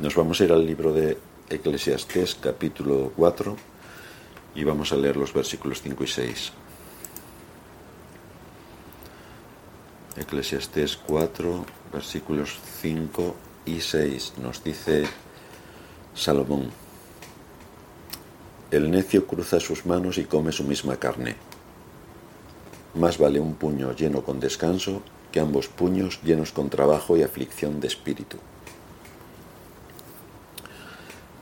Nos vamos a ir al libro de Eclesiastés capítulo 4 y vamos a leer los versículos 5 y 6. Eclesiastés 4, versículos 5 y 6 nos dice Salomón, el necio cruza sus manos y come su misma carne. Más vale un puño lleno con descanso que ambos puños llenos con trabajo y aflicción de espíritu.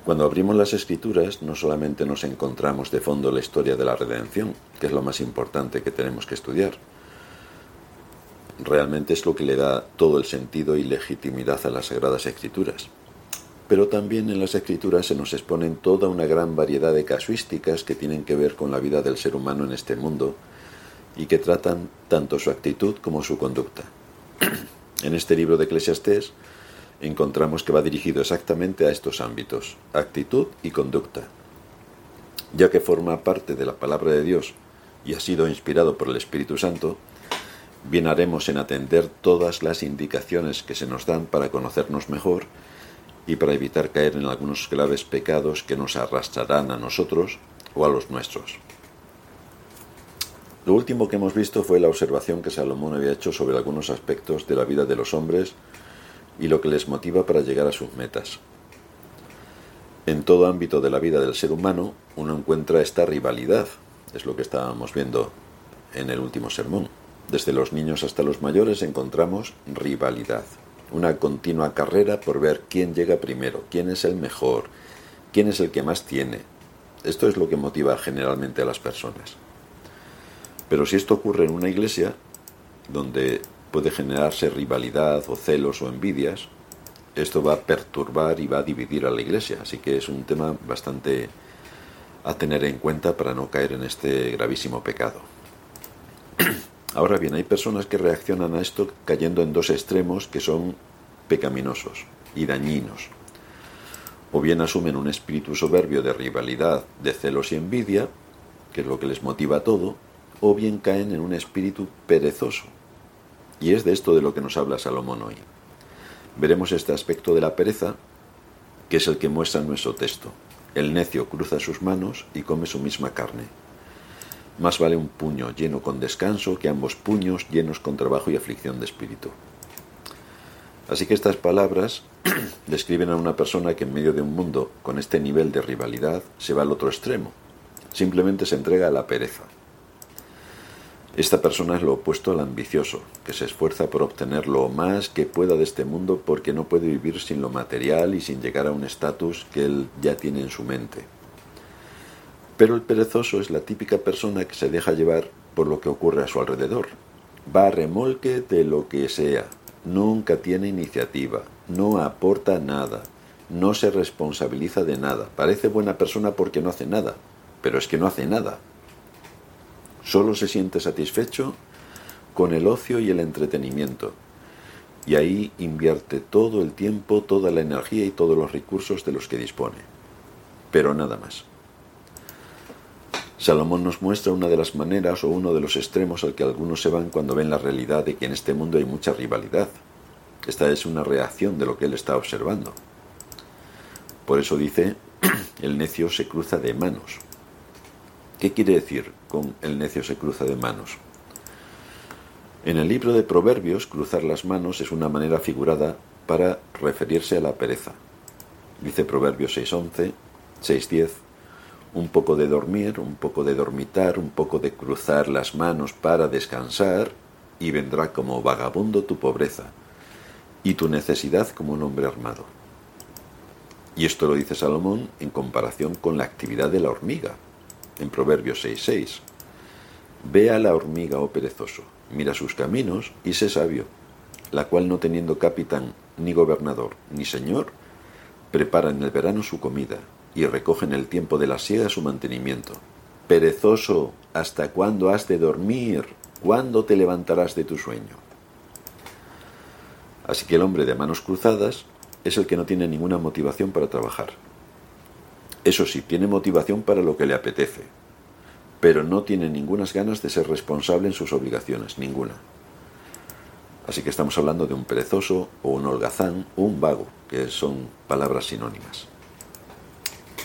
Cuando abrimos las escrituras no solamente nos encontramos de fondo la historia de la redención, que es lo más importante que tenemos que estudiar, realmente es lo que le da todo el sentido y legitimidad a las sagradas escrituras. Pero también en las escrituras se nos exponen toda una gran variedad de casuísticas que tienen que ver con la vida del ser humano en este mundo y que tratan tanto su actitud como su conducta. En este libro de Eclesiastés encontramos que va dirigido exactamente a estos ámbitos, actitud y conducta. Ya que forma parte de la palabra de Dios y ha sido inspirado por el Espíritu Santo, bien haremos en atender todas las indicaciones que se nos dan para conocernos mejor y para evitar caer en algunos graves pecados que nos arrastrarán a nosotros o a los nuestros. Lo último que hemos visto fue la observación que Salomón había hecho sobre algunos aspectos de la vida de los hombres y lo que les motiva para llegar a sus metas. En todo ámbito de la vida del ser humano uno encuentra esta rivalidad, es lo que estábamos viendo en el último sermón. Desde los niños hasta los mayores encontramos rivalidad, una continua carrera por ver quién llega primero, quién es el mejor, quién es el que más tiene. Esto es lo que motiva generalmente a las personas. Pero si esto ocurre en una iglesia, donde puede generarse rivalidad o celos o envidias, esto va a perturbar y va a dividir a la iglesia. Así que es un tema bastante a tener en cuenta para no caer en este gravísimo pecado. Ahora bien, hay personas que reaccionan a esto cayendo en dos extremos que son pecaminosos y dañinos. O bien asumen un espíritu soberbio de rivalidad, de celos y envidia, que es lo que les motiva todo, o bien caen en un espíritu perezoso, y es de esto de lo que nos habla Salomón hoy. Veremos este aspecto de la pereza, que es el que muestra nuestro texto. El necio cruza sus manos y come su misma carne. Más vale un puño lleno con descanso que ambos puños llenos con trabajo y aflicción de espíritu. Así que estas palabras describen a una persona que en medio de un mundo con este nivel de rivalidad se va al otro extremo. Simplemente se entrega a la pereza. Esta persona es lo opuesto al ambicioso, que se esfuerza por obtener lo más que pueda de este mundo porque no puede vivir sin lo material y sin llegar a un estatus que él ya tiene en su mente. Pero el perezoso es la típica persona que se deja llevar por lo que ocurre a su alrededor. Va a remolque de lo que sea, nunca tiene iniciativa, no aporta nada, no se responsabiliza de nada. Parece buena persona porque no hace nada, pero es que no hace nada. Solo se siente satisfecho con el ocio y el entretenimiento. Y ahí invierte todo el tiempo, toda la energía y todos los recursos de los que dispone. Pero nada más. Salomón nos muestra una de las maneras o uno de los extremos al que algunos se van cuando ven la realidad de que en este mundo hay mucha rivalidad. Esta es una reacción de lo que él está observando. Por eso dice, el necio se cruza de manos. ¿Qué quiere decir con el necio se cruza de manos? En el libro de Proverbios, cruzar las manos es una manera figurada para referirse a la pereza. Dice Proverbios 6.11, 6.10, un poco de dormir, un poco de dormitar, un poco de cruzar las manos para descansar, y vendrá como vagabundo tu pobreza, y tu necesidad como un hombre armado. Y esto lo dice Salomón en comparación con la actividad de la hormiga, en Proverbios 6.6. Ve a la hormiga, oh perezoso, mira sus caminos y sé sabio, la cual no teniendo capitán, ni gobernador, ni señor, prepara en el verano su comida y recoge en el tiempo de la siega su mantenimiento. Perezoso, ¿hasta cuándo has de dormir? ¿Cuándo te levantarás de tu sueño? Así que el hombre de manos cruzadas es el que no tiene ninguna motivación para trabajar. Eso sí, tiene motivación para lo que le apetece, pero no tiene ninguna ganas de ser responsable en sus obligaciones, ninguna. Así que estamos hablando de un perezoso o un holgazán o un vago, que son palabras sinónimas.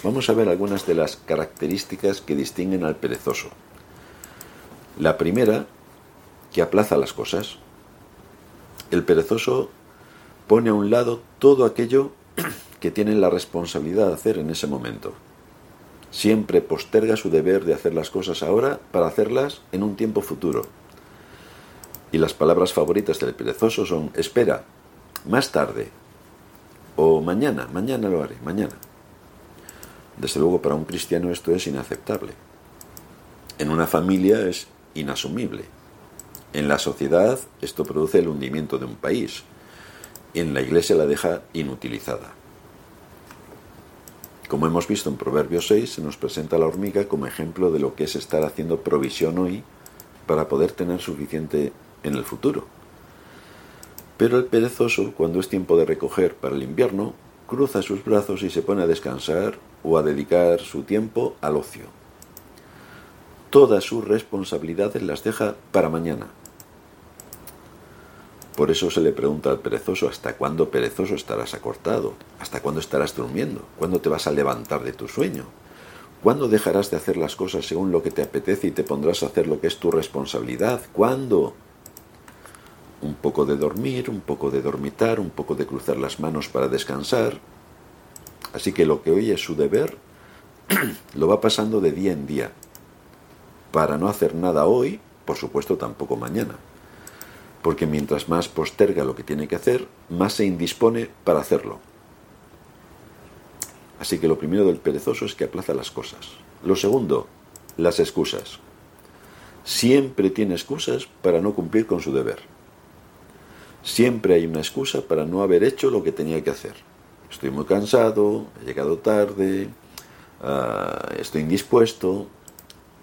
Vamos a ver algunas de las características que distinguen al perezoso. La primera, que aplaza las cosas. El perezoso pone a un lado todo aquello que tiene la responsabilidad de hacer en ese momento. Siempre posterga su deber de hacer las cosas ahora para hacerlas en un tiempo futuro. Y las palabras favoritas del perezoso son espera, más tarde, o mañana, mañana lo haré, mañana. Desde luego para un cristiano esto es inaceptable. En una familia es inasumible. En la sociedad esto produce el hundimiento de un país. Y en la iglesia la deja inutilizada. Como hemos visto en Proverbios 6, se nos presenta la hormiga como ejemplo de lo que es estar haciendo provisión hoy para poder tener suficiente en el futuro. Pero el perezoso, cuando es tiempo de recoger para el invierno, cruza sus brazos y se pone a descansar o a dedicar su tiempo al ocio. Todas sus responsabilidades las deja para mañana. Por eso se le pregunta al perezoso, ¿hasta cuándo perezoso estarás acortado? ¿Hasta cuándo estarás durmiendo? ¿Cuándo te vas a levantar de tu sueño? ¿Cuándo dejarás de hacer las cosas según lo que te apetece y te pondrás a hacer lo que es tu responsabilidad? ¿Cuándo? Un poco de dormir, un poco de dormitar, un poco de cruzar las manos para descansar, Así que lo que hoy es su deber, lo va pasando de día en día, para no hacer nada hoy, por supuesto tampoco mañana. Porque mientras más posterga lo que tiene que hacer, más se indispone para hacerlo. Así que lo primero del perezoso es que aplaza las cosas. Lo segundo, las excusas. Siempre tiene excusas para no cumplir con su deber. Siempre hay una excusa para no haber hecho lo que tenía que hacer estoy muy cansado, he llegado tarde, ah, estoy indispuesto,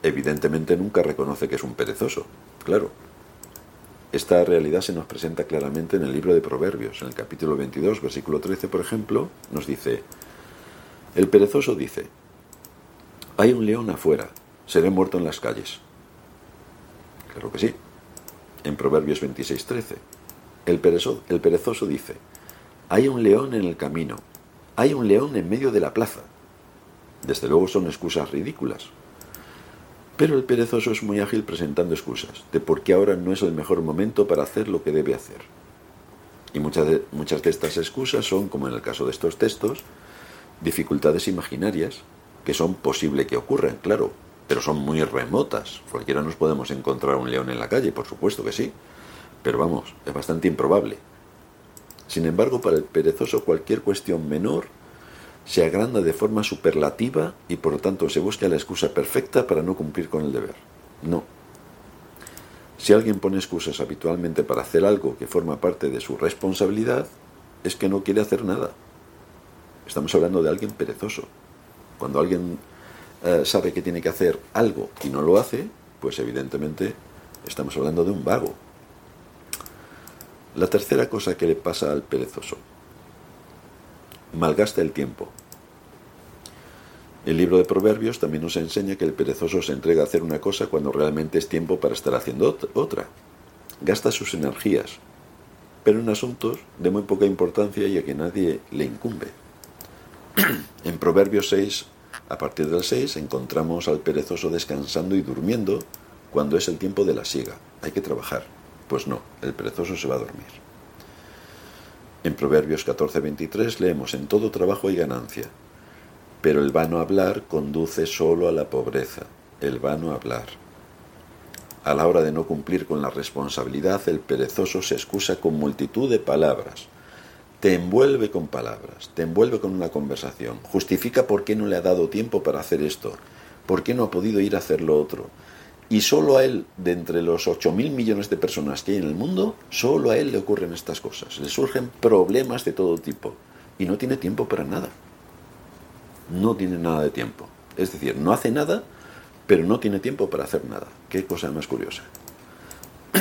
evidentemente nunca reconoce que es un perezoso, claro. Esta realidad se nos presenta claramente en el libro de Proverbios, en el capítulo 22, versículo 13, por ejemplo, nos dice, el perezoso dice, hay un león afuera, seré muerto en las calles. Claro que sí. En Proverbios 26, 13, el perezoso, el perezoso dice, hay un león en el camino. Hay un león en medio de la plaza. Desde luego son excusas ridículas. Pero el perezoso es muy ágil presentando excusas de por qué ahora no es el mejor momento para hacer lo que debe hacer. Y muchas de, muchas de estas excusas son, como en el caso de estos textos, dificultades imaginarias que son posible que ocurran, claro, pero son muy remotas. Cualquiera nos podemos encontrar un león en la calle, por supuesto que sí, pero vamos, es bastante improbable. Sin embargo, para el perezoso cualquier cuestión menor se agranda de forma superlativa y por lo tanto se busca la excusa perfecta para no cumplir con el deber. No. Si alguien pone excusas habitualmente para hacer algo que forma parte de su responsabilidad, es que no quiere hacer nada. Estamos hablando de alguien perezoso. Cuando alguien eh, sabe que tiene que hacer algo y no lo hace, pues evidentemente estamos hablando de un vago, la tercera cosa que le pasa al perezoso. Malgasta el tiempo. El libro de Proverbios también nos enseña que el perezoso se entrega a hacer una cosa cuando realmente es tiempo para estar haciendo otra. Gasta sus energías, pero en asuntos de muy poca importancia y a que nadie le incumbe. en Proverbios 6, a partir del 6, encontramos al perezoso descansando y durmiendo cuando es el tiempo de la siega. Hay que trabajar. Pues no, el perezoso se va a dormir. En Proverbios 14:23 leemos, en todo trabajo hay ganancia, pero el vano hablar conduce solo a la pobreza, el vano hablar. A la hora de no cumplir con la responsabilidad, el perezoso se excusa con multitud de palabras, te envuelve con palabras, te envuelve con una conversación, justifica por qué no le ha dado tiempo para hacer esto, por qué no ha podido ir a hacer lo otro, y solo a él, de entre los 8.000 millones de personas que hay en el mundo, solo a él le ocurren estas cosas. Le surgen problemas de todo tipo. Y no tiene tiempo para nada. No tiene nada de tiempo. Es decir, no hace nada, pero no tiene tiempo para hacer nada. Qué cosa más curiosa.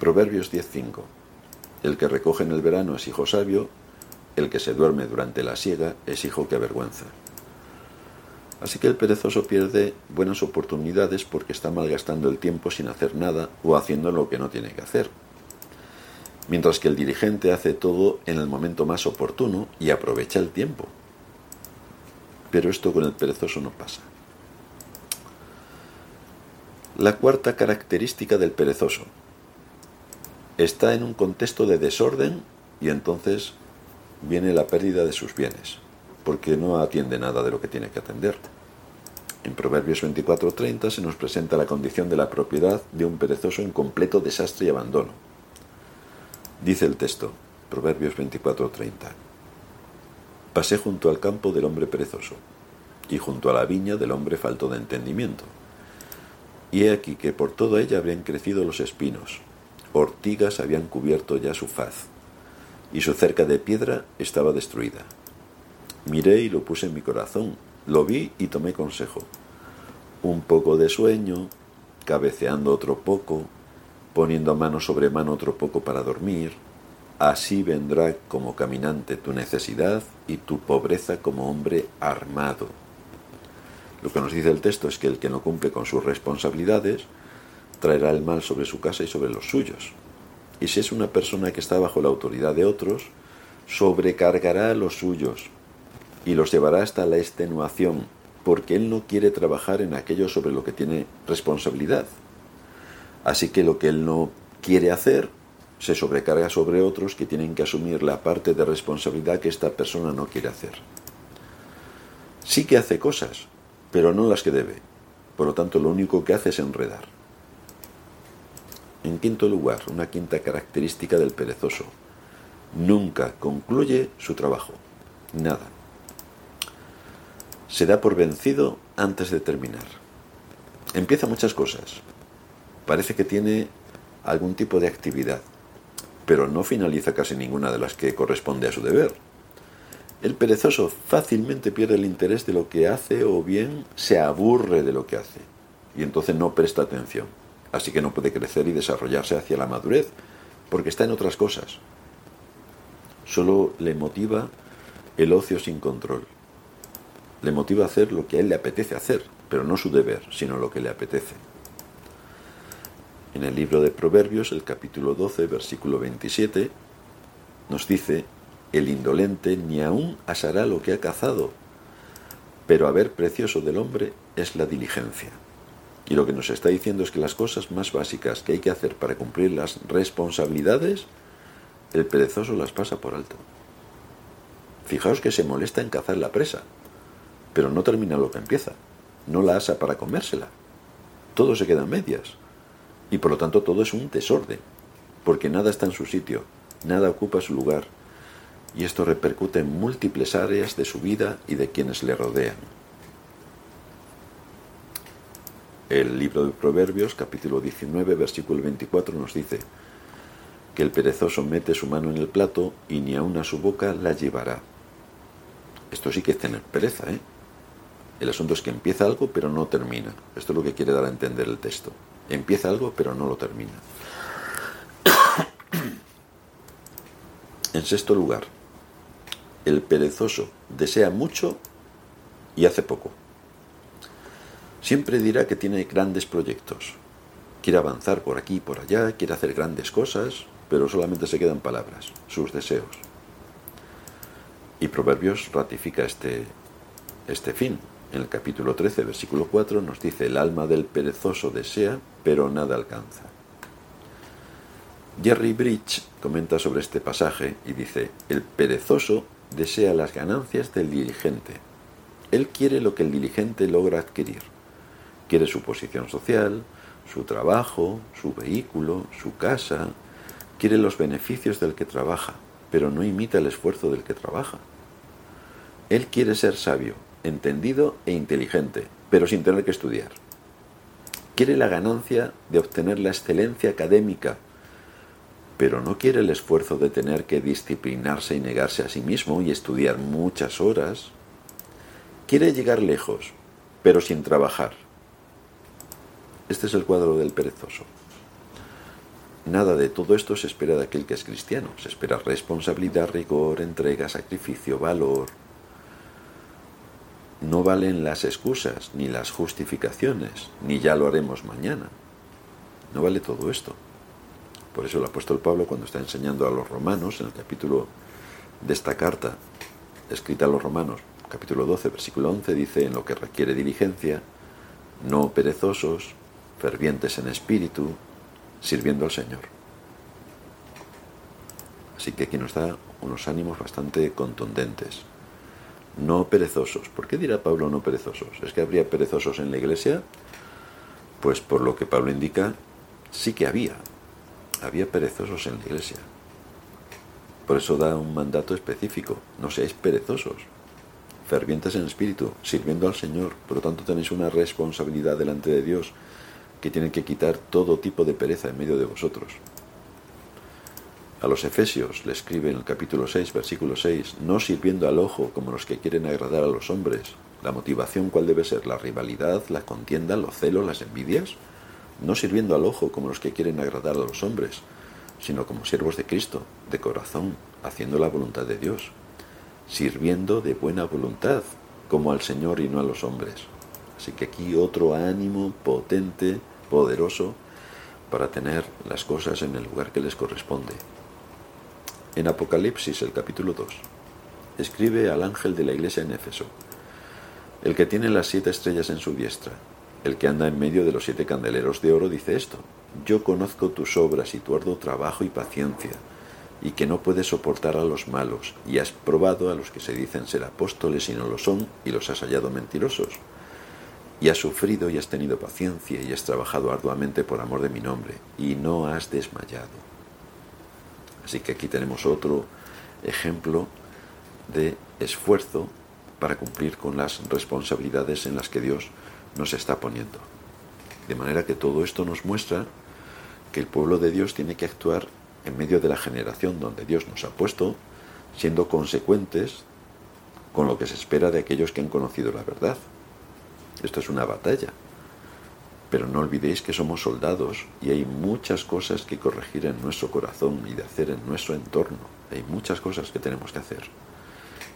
Proverbios 10.5. El que recoge en el verano es hijo sabio, el que se duerme durante la siega es hijo que avergüenza. Así que el perezoso pierde buenas oportunidades porque está malgastando el tiempo sin hacer nada o haciendo lo que no tiene que hacer. mientras que el dirigente hace todo en el momento más oportuno y aprovecha el tiempo. Pero esto con el perezoso no pasa. La cuarta característica del perezoso. Está en un contexto de desorden y entonces viene la pérdida de sus bienes, porque no atiende nada de lo que tiene que atender. En Proverbios 24:30 se nos presenta la condición de la propiedad de un perezoso en completo desastre y abandono. Dice el texto, Proverbios 24:30. Pasé junto al campo del hombre perezoso, y junto a la viña del hombre falto de entendimiento. Y he aquí que por toda ella habían crecido los espinos, ortigas habían cubierto ya su faz, y su cerca de piedra estaba destruida. Miré y lo puse en mi corazón, lo vi y tomé consejo. Un poco de sueño, cabeceando otro poco, poniendo mano sobre mano otro poco para dormir. Así vendrá como caminante tu necesidad y tu pobreza como hombre armado. Lo que nos dice el texto es que el que no cumple con sus responsabilidades traerá el mal sobre su casa y sobre los suyos. Y si es una persona que está bajo la autoridad de otros, sobrecargará a los suyos, y los llevará hasta la extenuación, porque él no quiere trabajar en aquello sobre lo que tiene responsabilidad. Así que lo que él no quiere hacer se sobrecarga sobre otros que tienen que asumir la parte de responsabilidad que esta persona no quiere hacer. Sí que hace cosas, pero no las que debe. Por lo tanto, lo único que hace es enredar. En quinto lugar, una quinta característica del perezoso. Nunca concluye su trabajo. Nada se da por vencido antes de terminar. Empieza muchas cosas. Parece que tiene algún tipo de actividad, pero no finaliza casi ninguna de las que corresponde a su deber. El perezoso fácilmente pierde el interés de lo que hace o bien se aburre de lo que hace y entonces no presta atención. Así que no puede crecer y desarrollarse hacia la madurez porque está en otras cosas. Solo le motiva el ocio sin control le motiva a hacer lo que a él le apetece hacer, pero no su deber, sino lo que le apetece. En el libro de Proverbios, el capítulo 12, versículo 27, nos dice, el indolente ni aún asará lo que ha cazado, pero a ver precioso del hombre es la diligencia. Y lo que nos está diciendo es que las cosas más básicas que hay que hacer para cumplir las responsabilidades, el perezoso las pasa por alto. Fijaos que se molesta en cazar la presa, pero no termina lo que empieza. No la asa para comérsela. Todo se queda en medias. Y por lo tanto todo es un desorden, porque nada está en su sitio, nada ocupa su lugar. Y esto repercute en múltiples áreas de su vida y de quienes le rodean. El libro de Proverbios, capítulo 19, versículo 24, nos dice que el perezoso mete su mano en el plato y ni aun a su boca la llevará. Esto sí que es tener pereza, ¿eh? El asunto es que empieza algo pero no termina. Esto es lo que quiere dar a entender el texto. Empieza algo pero no lo termina. en sexto lugar, el perezoso desea mucho y hace poco. Siempre dirá que tiene grandes proyectos. Quiere avanzar por aquí y por allá, quiere hacer grandes cosas, pero solamente se quedan palabras, sus deseos. Y Proverbios ratifica este, este fin. En el capítulo 13, versículo 4, nos dice, el alma del perezoso desea, pero nada alcanza. Jerry Bridge comenta sobre este pasaje y dice, el perezoso desea las ganancias del diligente. Él quiere lo que el diligente logra adquirir. Quiere su posición social, su trabajo, su vehículo, su casa. Quiere los beneficios del que trabaja, pero no imita el esfuerzo del que trabaja. Él quiere ser sabio, entendido e inteligente, pero sin tener que estudiar. Quiere la ganancia de obtener la excelencia académica, pero no quiere el esfuerzo de tener que disciplinarse y negarse a sí mismo y estudiar muchas horas. Quiere llegar lejos, pero sin trabajar. Este es el cuadro del perezoso. Nada de todo esto se espera de aquel que es cristiano. Se espera responsabilidad, rigor, entrega, sacrificio, valor, no valen las excusas, ni las justificaciones, ni ya lo haremos mañana. No vale todo esto. Por eso el apóstol Pablo, cuando está enseñando a los romanos, en el capítulo de esta carta, escrita a los romanos, capítulo 12, versículo 11, dice, en lo que requiere diligencia, no perezosos, fervientes en espíritu, sirviendo al Señor. Así que aquí nos da unos ánimos bastante contundentes. No perezosos. ¿Por qué dirá Pablo no perezosos? ¿Es que habría perezosos en la iglesia? Pues por lo que Pablo indica, sí que había. Había perezosos en la iglesia. Por eso da un mandato específico. No seáis perezosos. Fervientes en espíritu, sirviendo al Señor. Por lo tanto tenéis una responsabilidad delante de Dios que tiene que quitar todo tipo de pereza en medio de vosotros. A los Efesios le escribe en el capítulo 6, versículo 6, no sirviendo al ojo como los que quieren agradar a los hombres. ¿La motivación cuál debe ser? ¿La rivalidad, la contienda, los celos, las envidias? No sirviendo al ojo como los que quieren agradar a los hombres, sino como siervos de Cristo, de corazón, haciendo la voluntad de Dios, sirviendo de buena voluntad, como al Señor y no a los hombres. Así que aquí otro ánimo potente, poderoso, para tener las cosas en el lugar que les corresponde. En Apocalipsis, el capítulo 2, escribe al ángel de la iglesia en Éfeso, el que tiene las siete estrellas en su diestra, el que anda en medio de los siete candeleros de oro, dice esto, yo conozco tus obras y tu arduo trabajo y paciencia, y que no puedes soportar a los malos, y has probado a los que se dicen ser apóstoles y no lo son, y los has hallado mentirosos. Y has sufrido y has tenido paciencia y has trabajado arduamente por amor de mi nombre, y no has desmayado. Así que aquí tenemos otro ejemplo de esfuerzo para cumplir con las responsabilidades en las que Dios nos está poniendo. De manera que todo esto nos muestra que el pueblo de Dios tiene que actuar en medio de la generación donde Dios nos ha puesto, siendo consecuentes con lo que se espera de aquellos que han conocido la verdad. Esto es una batalla, pero no olvidéis que somos soldados y hay muchas cosas que corregir en nuestro corazón y de hacer en nuestro entorno. Hay muchas cosas que tenemos que hacer.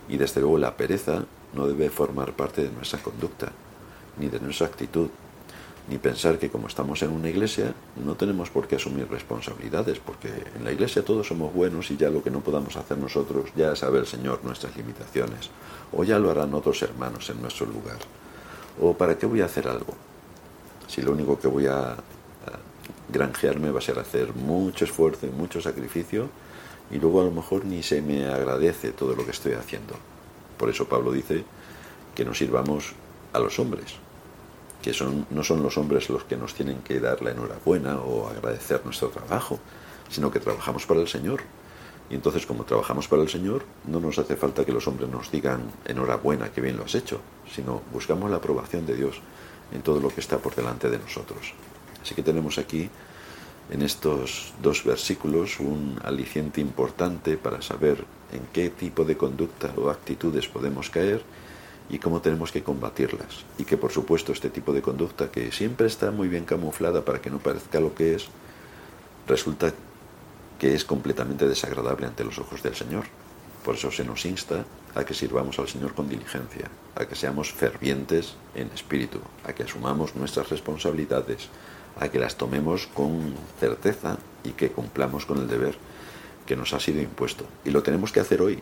Y desde luego la pereza no debe formar parte de nuestra conducta, ni de nuestra actitud, ni pensar que como estamos en una iglesia no tenemos por qué asumir responsabilidades, porque en la iglesia todos somos buenos y ya lo que no podamos hacer nosotros ya sabe el Señor nuestras limitaciones, o ya lo harán otros hermanos en nuestro lugar. ¿O para qué voy a hacer algo? Si lo único que voy a, granjearme va a ser hacer mucho esfuerzo y mucho sacrificio y luego a lo mejor ni se me agradece todo lo que estoy haciendo. Por eso Pablo dice que nos sirvamos a los hombres, que son, no son los hombres los que nos tienen que dar la enhorabuena o agradecer nuestro trabajo, sino que trabajamos para el Señor. Y entonces como trabajamos para el Señor, no nos hace falta que los hombres nos digan enhorabuena, que bien lo has hecho, sino buscamos la aprobación de Dios en todo lo que está por delante de nosotros. Así que tenemos aquí en estos dos versículos un aliciente importante para saber en qué tipo de conducta o actitudes podemos caer y cómo tenemos que combatirlas. Y que por supuesto este tipo de conducta que siempre está muy bien camuflada para que no parezca lo que es, resulta que es completamente desagradable ante los ojos del Señor. Por eso se nos insta a que sirvamos al Señor con diligencia, a que seamos fervientes en espíritu, a que asumamos nuestras responsabilidades, a que las tomemos con certeza y que cumplamos con el deber que nos ha sido impuesto. Y lo tenemos que hacer hoy.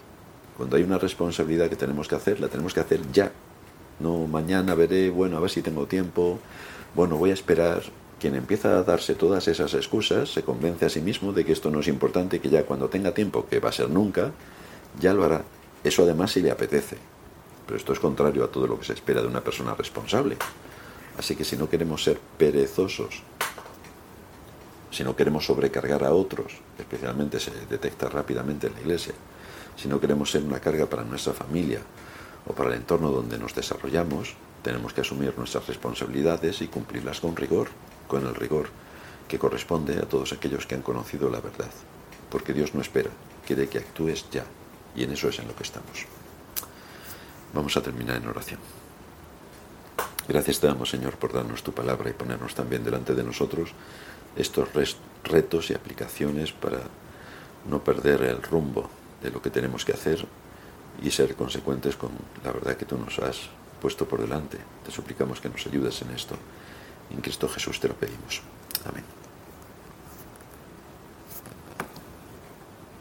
Cuando hay una responsabilidad que tenemos que hacer, la tenemos que hacer ya. No mañana veré, bueno, a ver si tengo tiempo, bueno, voy a esperar. Quien empieza a darse todas esas excusas se convence a sí mismo de que esto no es importante y que ya cuando tenga tiempo, que va a ser nunca, ya lo hará. Eso además si le apetece. Pero esto es contrario a todo lo que se espera de una persona responsable. Así que si no queremos ser perezosos, si no queremos sobrecargar a otros, especialmente se detecta rápidamente en la iglesia, si no queremos ser una carga para nuestra familia o para el entorno donde nos desarrollamos, tenemos que asumir nuestras responsabilidades y cumplirlas con rigor, con el rigor que corresponde a todos aquellos que han conocido la verdad. Porque Dios no espera, quiere que actúes ya. Y en eso es en lo que estamos. Vamos a terminar en oración. Gracias te damos, Señor, por darnos tu palabra y ponernos también delante de nosotros estos retos y aplicaciones para no perder el rumbo de lo que tenemos que hacer y ser consecuentes con la verdad que tú nos has puesto por delante. Te suplicamos que nos ayudes en esto. En Cristo Jesús te lo pedimos. Amén.